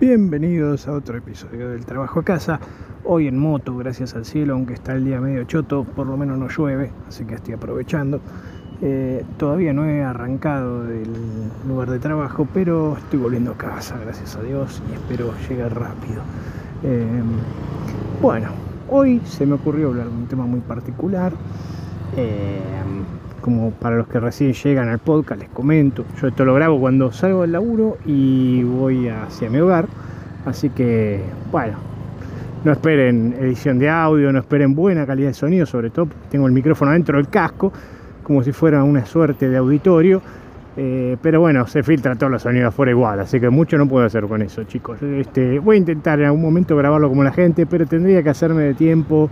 Bienvenidos a otro episodio del Trabajo a Casa. Hoy en moto, gracias al cielo, aunque está el día medio choto, por lo menos no llueve, así que estoy aprovechando. Eh, todavía no he arrancado del lugar de trabajo, pero estoy volviendo a casa, gracias a Dios, y espero llegar rápido. Eh, bueno, hoy se me ocurrió hablar de un tema muy particular. Eh, como para los que recién llegan al podcast, les comento, yo esto lo grabo cuando salgo del laburo y voy hacia mi hogar, así que, bueno, no esperen edición de audio, no esperen buena calidad de sonido, sobre todo tengo el micrófono dentro del casco, como si fuera una suerte de auditorio, eh, pero bueno, se filtra todo los sonidos afuera igual, así que mucho no puedo hacer con eso, chicos. Este, voy a intentar en algún momento grabarlo como la gente, pero tendría que hacerme de tiempo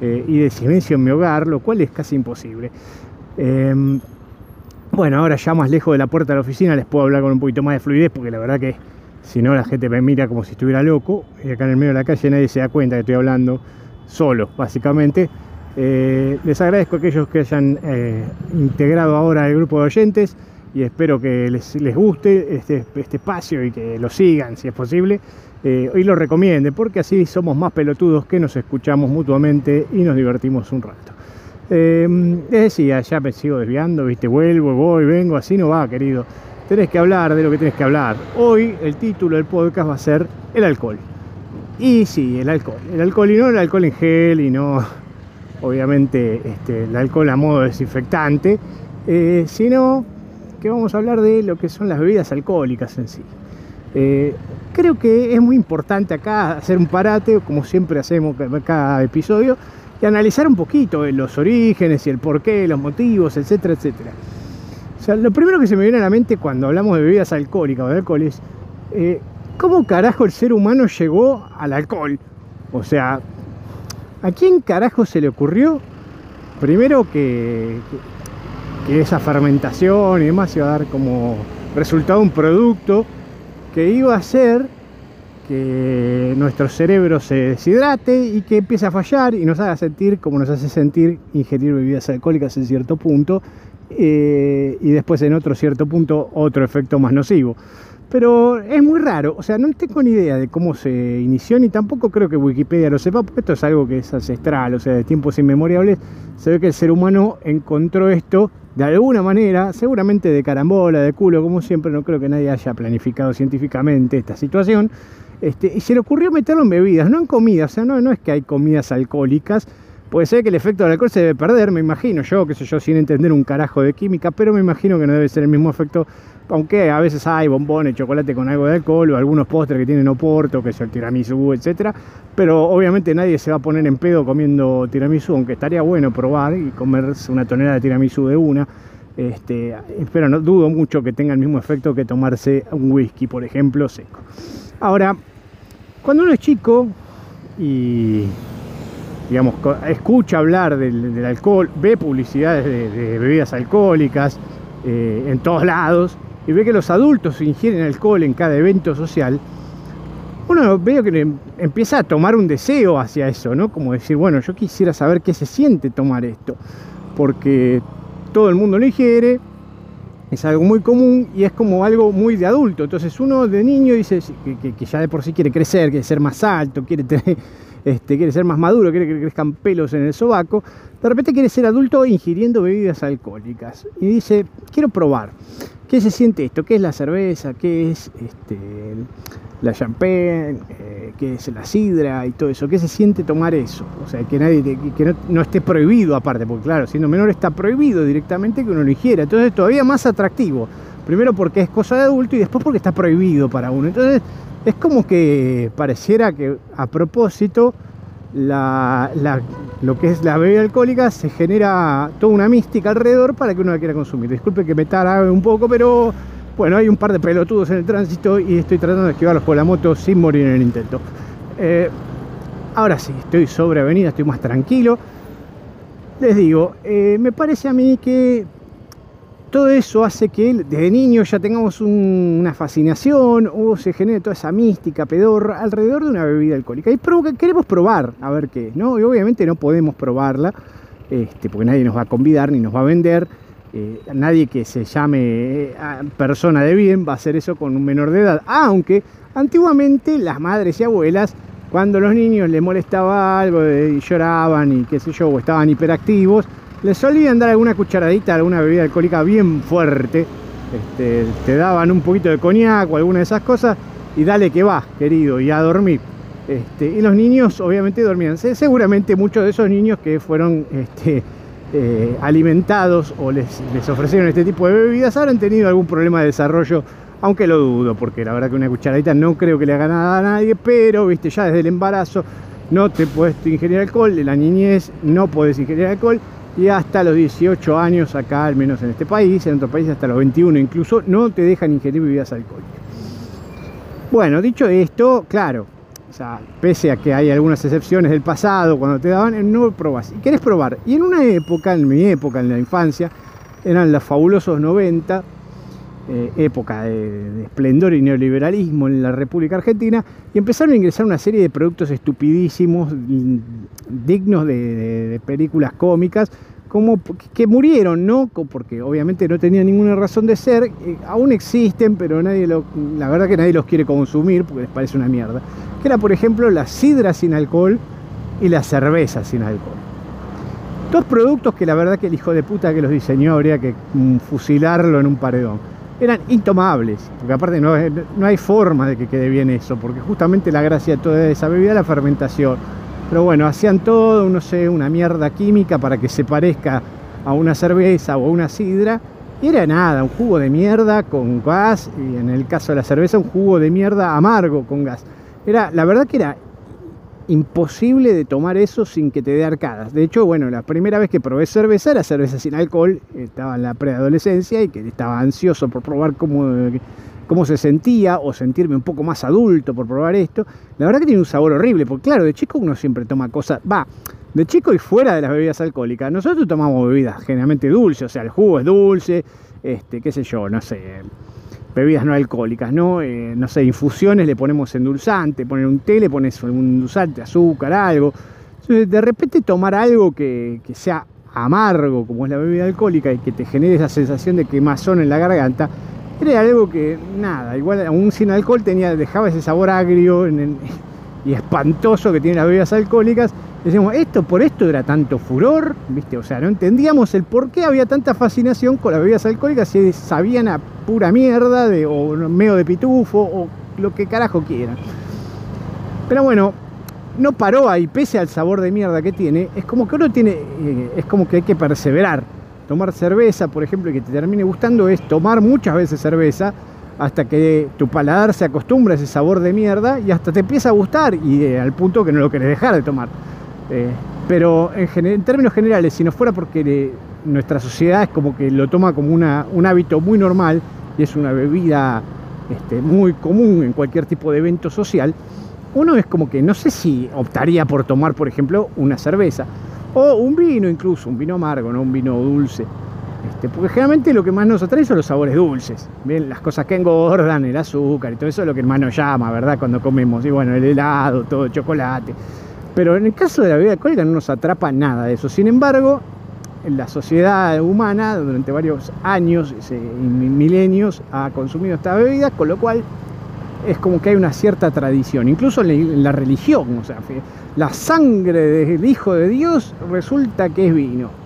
eh, y de silencio en mi hogar, lo cual es casi imposible. Em, bueno, ahora ya más lejos de la puerta de la oficina les puedo hablar con un poquito más de fluidez porque la verdad que si no la gente me mira como si estuviera loco y acá en el medio de la calle nadie se da cuenta que estoy hablando solo, básicamente. Eh, les agradezco a aquellos que hayan eh, integrado ahora el grupo de oyentes y espero que les, guste este, este, espacio y que lo sigan si es posible eh, y lo recomienden porque así somos más pelotudos que nos escuchamos mutuamente y nos divertimos un rato. Eh, les decía, ya me sigo desviando, viste, vuelvo, voy, vengo, así no va, querido. Tenés que hablar de lo que tenés que hablar. Hoy el título del podcast va a ser el alcohol. Y sí, el alcohol. El alcohol y no el alcohol en gel y no, obviamente, este, el alcohol a modo desinfectante, eh, sino que vamos a hablar de lo que son las bebidas alcohólicas en sí. Eh, creo que es muy importante acá hacer un parate, como siempre hacemos cada episodio, y analizar un poquito los orígenes y el porqué, los motivos, etcétera, etcétera. O sea, lo primero que se me viene a la mente cuando hablamos de bebidas alcohólicas o de alcohol es eh, cómo carajo el ser humano llegó al alcohol. O sea, ¿a quién carajo se le ocurrió primero que, que, que esa fermentación y demás iba a dar como resultado un producto que iba a ser que nuestro cerebro se deshidrate y que empiece a fallar y nos haga sentir como nos hace sentir ingerir bebidas alcohólicas en cierto punto eh, y después en otro cierto punto otro efecto más nocivo. Pero es muy raro, o sea, no tengo ni idea de cómo se inició, ni tampoco creo que Wikipedia lo sepa, porque esto es algo que es ancestral, o sea, de tiempos inmemoriales, se ve que el ser humano encontró esto de alguna manera, seguramente de carambola, de culo, como siempre, no creo que nadie haya planificado científicamente esta situación, este, y se le ocurrió meterlo en bebidas, no en comidas, o sea, no, no es que hay comidas alcohólicas, puede ser que el efecto del alcohol se debe perder, me imagino yo, qué sé yo, sin entender un carajo de química, pero me imagino que no debe ser el mismo efecto, aunque a veces hay bombones, chocolate con algo de alcohol, o algunos postres que tienen oporto, que es el tiramisú, etcétera, pero obviamente nadie se va a poner en pedo comiendo tiramisú, aunque estaría bueno probar y comerse una tonelada de tiramisú de una, este, pero no dudo mucho que tenga el mismo efecto que tomarse un whisky, por ejemplo, seco. Ahora, cuando uno es chico y digamos, escucha hablar del, alcohol, ve publicidades de, bebidas alcohólicas eh, en todos lados y ve que los adultos ingieren alcohol en cada evento social, uno ve que empieza a tomar un deseo hacia eso, ¿no? Como decir, bueno, yo quisiera saber qué se siente tomar esto, porque todo el mundo lo ingiere, es algo muy común y es como algo muy de adulto. Entonces uno de niño dice que, ya de por sí quiere crecer, quiere ser más alto, quiere, este, quiere ser más maduro, quiere que crezcan pelos en el sobaco. De repente quiere ser adulto ingiriendo bebidas alcohólicas y dice, quiero probar. ¿Qué se siente esto? ¿Qué es la cerveza? ¿Qué es este, la champagne? Eh, ¿Qué es la sidra? Y todo eso. ¿Qué se siente tomar eso? O sea, que, nadie, que no, esté prohibido aparte, porque claro, siendo menor está prohibido directamente que uno lo ingiera. Entonces es todavía más atractivo. Primero porque es cosa de adulto y después porque está prohibido para uno. Entonces es como que pareciera que a propósito lo que es la bebida alcohólica se genera toda una mística alrededor para que uno la quiera consumir. Disculpe que me tarabe un poco, pero bueno, hay un par de pelotudos en el tránsito y estoy tratando de esquivarlos por la moto sin morir en el intento. Eh, ahora sí, estoy sobre avenida, estoy más tranquilo. Les digo, eh, me parece a mí que todo eso hace que desde niño ya tengamos una fascinación o se genere toda esa mística pedorra alrededor de una bebida alcohólica. Y queremos probar a ver qué es, ¿no? Y obviamente no podemos probarla, este, porque nadie nos va a convidar ni nos va a vender eh, nadie que se llame eh, persona de bien va a hacer eso con un menor de edad. Aunque antiguamente las madres y abuelas, cuando los niños les molestaba algo y lloraban y qué sé yo, o estaban hiperactivos, les solían dar alguna cucharadita, alguna bebida alcohólica bien fuerte. Este, te daban un poquito de coñac o alguna de esas cosas y dale que va, querido, y a dormir. Este, y los niños obviamente dormían. Seguramente muchos de esos niños que fueron este, eh, alimentados o les, les, ofrecieron este tipo de bebidas habrán tenido algún problema de desarrollo, aunque lo dudo, porque la verdad que una cucharadita no creo que le haga nada a nadie, pero viste, ya desde el embarazo no te puedes ingerir alcohol, de la niñez no puedes ingerir alcohol y hasta los 18 años acá, al menos en este país, en otros países hasta los 21 incluso, no te dejan ingerir bebidas alcohólicas. Bueno, dicho esto, claro, pese a que hay algunas excepciones del pasado, cuando te daban, no probas. Y querés probar. Y en una época, en mi época, en la infancia, eran los fabulosos 90, eh, época de, esplendor y neoliberalismo en la República Argentina, y empezaron a ingresar una serie de productos estupidísimos, dignos de películas cómicas, como que murieron, ¿no? Porque obviamente no tenían ninguna razón de ser, eh, aún existen, pero nadie lo, la verdad que nadie los quiere consumir porque les parece una mierda. Que era, por ejemplo, la sidra sin alcohol y la cerveza sin alcohol. Dos productos que la verdad que el hijo de puta que los diseñó habría que mm, fusilarlo en un paredón. Eran intomables, porque aparte no, no hay forma de que quede bien eso, porque justamente la gracia de toda esa bebida es la fermentación pero bueno, hacían todo, no sé, una mierda química para que se parezca a una cerveza o a una sidra. Y era nada, un jugo de mierda con gas, y en el caso de la cerveza, un jugo de mierda amargo con gas. Era, la verdad que era imposible de tomar eso sin que te dé arcadas. De hecho, bueno, la primera vez que probé cerveza era cerveza sin alcohol, estaba en la preadolescencia y que estaba ansioso por probar cómo cómo se sentía o sentirme un poco más adulto por probar esto. La verdad que tiene un sabor horrible, porque claro, de chico uno siempre toma cosas, va, de chico y fuera de las bebidas alcohólicas. Nosotros tomamos bebidas generalmente dulces, o sea, el jugo es dulce, este, qué sé yo, no sé, bebidas no alcohólicas, ¿no? Eh, no sé, infusiones le ponemos endulzante, poner un té le pones un endulzante, azúcar, algo. Entonces, de repente tomar algo que, que sea amargo, como es la bebida alcohólica, y que te genere esa sensación de quemazón en la garganta, era algo que, nada, igual aún sin alcohol tenía, dejaba ese sabor agrio y espantoso que tienen las bebidas alcohólicas. Decíamos, esto por esto era tanto furor, ¿viste? O sea, no entendíamos el por qué había tanta fascinación con las bebidas alcohólicas si sabían a pura mierda de, o medio de pitufo o lo que carajo quieran. Pero bueno, no paró ahí, pese al sabor de mierda que tiene, es como que uno tiene, eh, es como que hay que perseverar tomar cerveza, por ejemplo, y que te termine gustando, es tomar muchas veces cerveza hasta que tu paladar se acostumbra a ese sabor de mierda y hasta te empieza a gustar y eh, al punto que no lo querés dejar de tomar. Eh, pero en, términos generales, si no fuera porque nuestra sociedad es como que lo toma como una, un hábito muy normal y es una bebida este, muy común en cualquier tipo de evento social, uno es como que no sé si optaría por tomar, por ejemplo, una cerveza. O un vino incluso, un vino amargo, no un vino dulce. Este, porque generalmente lo que más nos atrae son los sabores dulces. Bien, las cosas que engordan, el azúcar y todo eso es lo que más nos llama, ¿verdad? Cuando comemos. Y bueno, el helado, todo chocolate. Pero en el caso de la bebida alcohólica no nos atrapa nada de eso. Sin embargo, la sociedad humana durante varios años milenios ha consumido esta bebida, con lo cual es como que hay una cierta tradición, incluso en la religión, o sea, la sangre del Hijo de Dios resulta que es vino.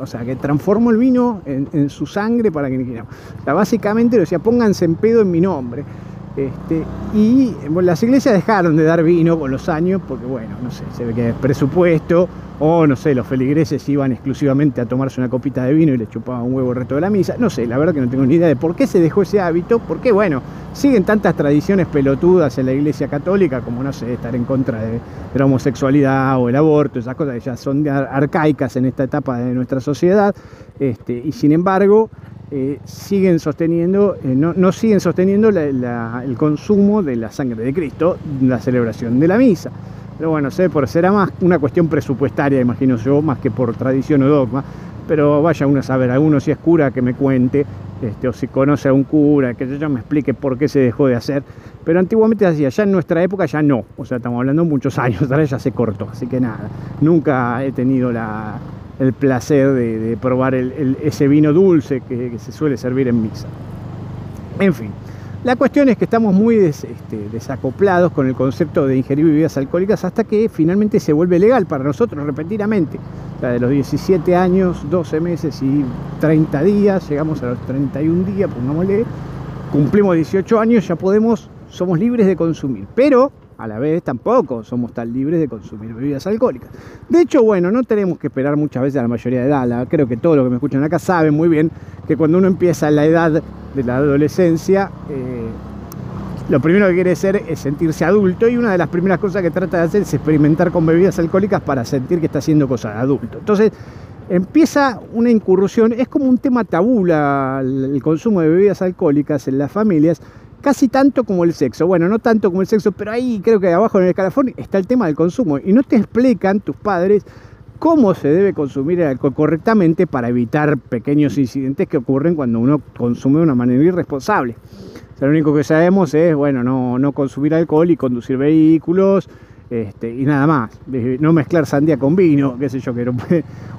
O sea, que transformó el vino en, su sangre para que... O sea, básicamente decía, pónganse en pedo en mi nombre. Este, y las iglesias dejaron de dar vino con los años porque, bueno, no sé, se ve que presupuesto o, no sé, los feligreses iban exclusivamente a tomarse una copita de vino y le chupaban un huevo el resto de la misa. No sé, la verdad que no tengo ni idea de por qué se dejó ese hábito, porque, bueno, siguen tantas tradiciones pelotudas en la iglesia católica como, no sé, estar en contra de, la homosexualidad o el aborto, esas cosas que ya son arcaicas en esta etapa de nuestra sociedad. Este, y sin embargo, eh, siguen sosteniendo, eh, no, siguen sosteniendo el consumo de la sangre de Cristo, la celebración de la misa. Pero bueno, sé, por será más una cuestión presupuestaria, imagino yo, más que por tradición o dogma. Pero vaya uno a saber, alguno si es cura que me cuente, este, o si conoce a un cura, que yo me explique por qué se dejó de hacer. Pero antiguamente hacía, ya en nuestra época ya no. O sea, estamos hablando muchos años, ahora ya se cortó. Así que nada, nunca he tenido la, el placer de, probar ese vino dulce que, se suele servir en misa. En fin, la cuestión es que estamos muy este, desacoplados con el concepto de ingerir bebidas alcohólicas hasta que finalmente se vuelve legal para nosotros repentinamente. O sea, de los 17 años, 12 meses y 30 días, llegamos a los 31 días, pongámosle, cumplimos 18 años, ya podemos, somos libres de consumir. Pero a la vez tampoco somos tan libres de consumir bebidas alcohólicas. De hecho, bueno, no tenemos que esperar muchas veces a la mayoría de edad. Creo que todos los que me escuchan acá saben muy bien que cuando uno empieza la edad de la adolescencia, eh, lo primero que quiere ser es sentirse adulto y una de las primeras cosas que trata de hacer es experimentar con bebidas alcohólicas para sentir que está haciendo cosas de adulto. Entonces, empieza una incursión, es como un tema tabú el consumo de bebidas alcohólicas en las familias, casi tanto como el sexo. Bueno, no tanto como el sexo, pero ahí creo que abajo en el escalafón está el tema del consumo. Y no te explican tus padres cómo se debe consumir el alcohol correctamente para evitar pequeños incidentes que ocurren cuando uno consume de una manera irresponsable. O sea, lo único que sabemos es, bueno, no, no consumir alcohol y conducir vehículos, este, y nada más, no mezclar sandía con vino, qué sé yo, que era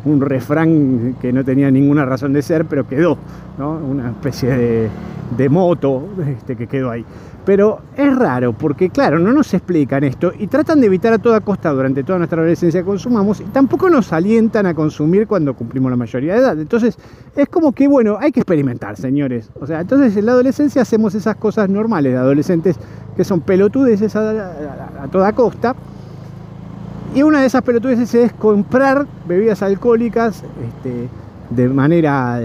un, refrán que no tenía ninguna razón de ser, pero quedó, una especie de, moto este, que quedó ahí. Pero es raro, porque claro, no nos explican esto y tratan de evitar a toda costa durante toda nuestra adolescencia que consumamos y tampoco nos alientan a consumir cuando cumplimos la mayoría de edad. Entonces es como que, bueno, hay que experimentar, señores. O sea, entonces en la adolescencia hacemos esas cosas normales de adolescentes que son pelotudeces a, toda costa. Y una de esas pelotudeces es comprar bebidas alcohólicas este, de manera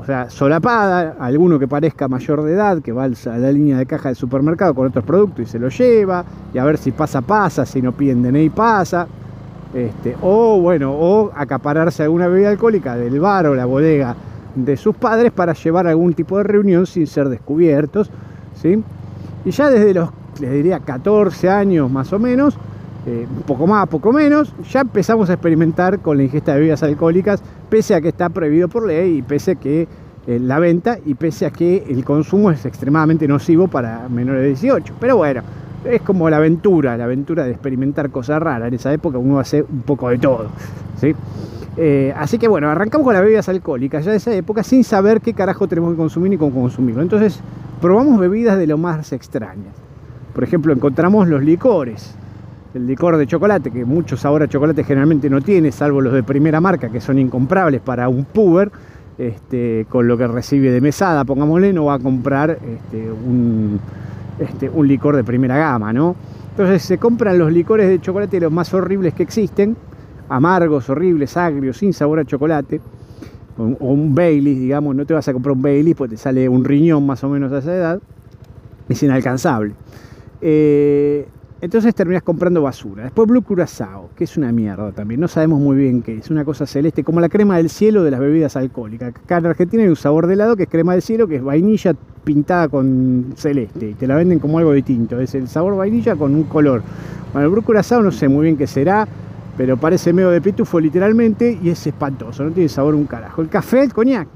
o sea, solapada, alguno que parezca mayor de edad, que va a la línea de caja del supermercado con otros productos y se lo lleva, y a ver si pasa, pasa, si no piden DNI pasa. Este, o bueno, o acapararse alguna bebida alcohólica del bar o la bodega de sus padres para llevar algún tipo de reunión sin ser descubiertos. ¿sí? Y ya desde los, les diría, 14 años más o menos, eh, poco más, poco menos, ya empezamos a experimentar con la ingesta de bebidas alcohólicas, pese a que está prohibido por ley y pese a que eh, la venta y pese a que el consumo es extremadamente nocivo para menores de 18. Pero bueno, es como la aventura, la aventura de experimentar cosas raras. En esa época uno hace un poco de todo. ¿sí? Eh, así que bueno, arrancamos con las bebidas alcohólicas ya de esa época sin saber qué carajo tenemos que consumir ni cómo consumirlo. Entonces probamos bebidas de lo más extrañas. Por ejemplo, encontramos los licores. El licor de chocolate, que muchos ahora chocolate generalmente no tiene, salvo los de primera marca, que son incomprables para un puber, este, con lo que recibe de mesada, pongámosle, no va a comprar este, un, este, un licor de primera gama, ¿no? Entonces se compran los licores de chocolate los más horribles que existen, amargos, horribles, agrios, sin sabor a chocolate o un Bailey, digamos, no te vas a comprar un Bailey porque te sale un riñón más o menos a esa edad, es inalcanzable. Eh, entonces terminas comprando basura. Después Blue Curazao, que es una mierda también, no sabemos muy bien qué es, una cosa celeste, como la crema del cielo de las bebidas alcohólicas. Acá en Argentina hay un sabor de helado que es crema del cielo, que es vainilla pintada con celeste, y te la venden como algo distinto, es el sabor vainilla con un color. Bueno, el Blue Curazao no sé muy bien qué será, pero parece medio de pitufo literalmente y es espantoso, no tiene sabor un carajo. El café, el coñac,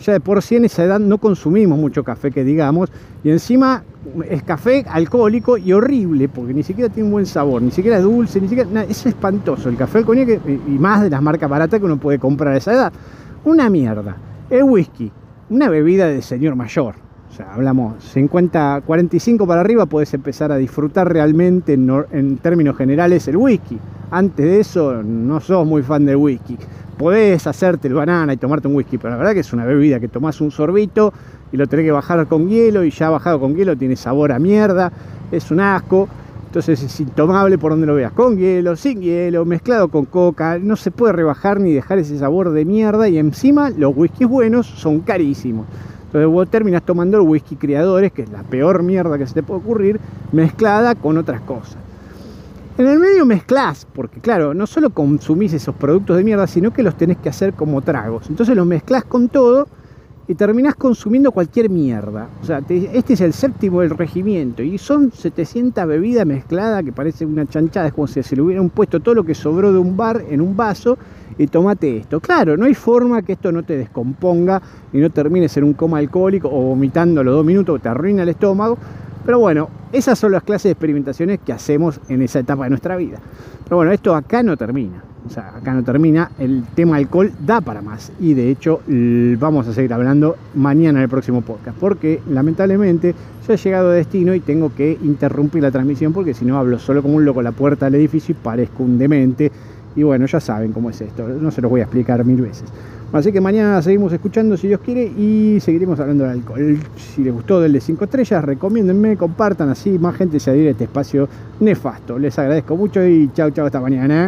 ya de por sí en esa edad no consumimos mucho café que digamos, y encima es café alcohólico y horrible, porque ni siquiera tiene un buen sabor, ni siquiera es dulce, ni siquiera, es espantoso. El café, el coñac y más de las marcas baratas que uno puede comprar a esa edad. Una mierda. El whisky, una bebida de señor mayor. O sea, hablamos 50, 45 para arriba, puedes empezar a disfrutar realmente en términos generales el whisky antes de eso no sos muy fan del whisky. Podés hacerte el banana y tomarte un whisky, pero la verdad que es una bebida que tomás un sorbito y lo tenés que bajar con hielo y ya bajado con hielo tiene sabor a mierda, es un asco. Entonces es intomable por donde lo veas, con hielo, sin hielo, mezclado con coca, no se puede rebajar ni dejar ese sabor de mierda y encima los whiskies buenos son carísimos. Entonces vos terminas tomando el whisky criadores, que es la peor mierda que se te puede ocurrir, mezclada con otras cosas. En el medio mezclas, porque claro, no solo consumís esos productos de mierda, sino que los tenés que hacer como tragos. Entonces los mezclas con todo y terminás consumiendo cualquier mierda. O sea, este es el séptimo del regimiento y son 700 bebidas mezcladas que parece una chanchada, es como si se le hubieran puesto todo lo que sobró de un bar en un vaso y tomate esto. Claro, no hay forma que esto no te descomponga y no termines en un coma alcohólico o vomitando a los dos minutos, te arruina el estómago. Pero bueno, esas son las clases de experimentaciones que hacemos en esa etapa de nuestra vida. Pero bueno, esto acá no termina. o sea, acá no termina, el tema alcohol da para más y de hecho vamos a seguir hablando mañana en el próximo podcast, porque lamentablemente ya he llegado a destino y tengo que interrumpir la transmisión porque si no hablo solo como un loco a la puerta del edificio y parezco un demente y bueno, ya saben cómo es esto, no se los voy a explicar mil veces. Así que mañana seguimos escuchando si Dios quiere y seguiremos hablando del alcohol. Si les gustó del de 5 estrellas, recomiéndenme, compartan así, más gente se adhiere a este espacio nefasto. Les agradezco mucho y chao, chao, hasta mañana.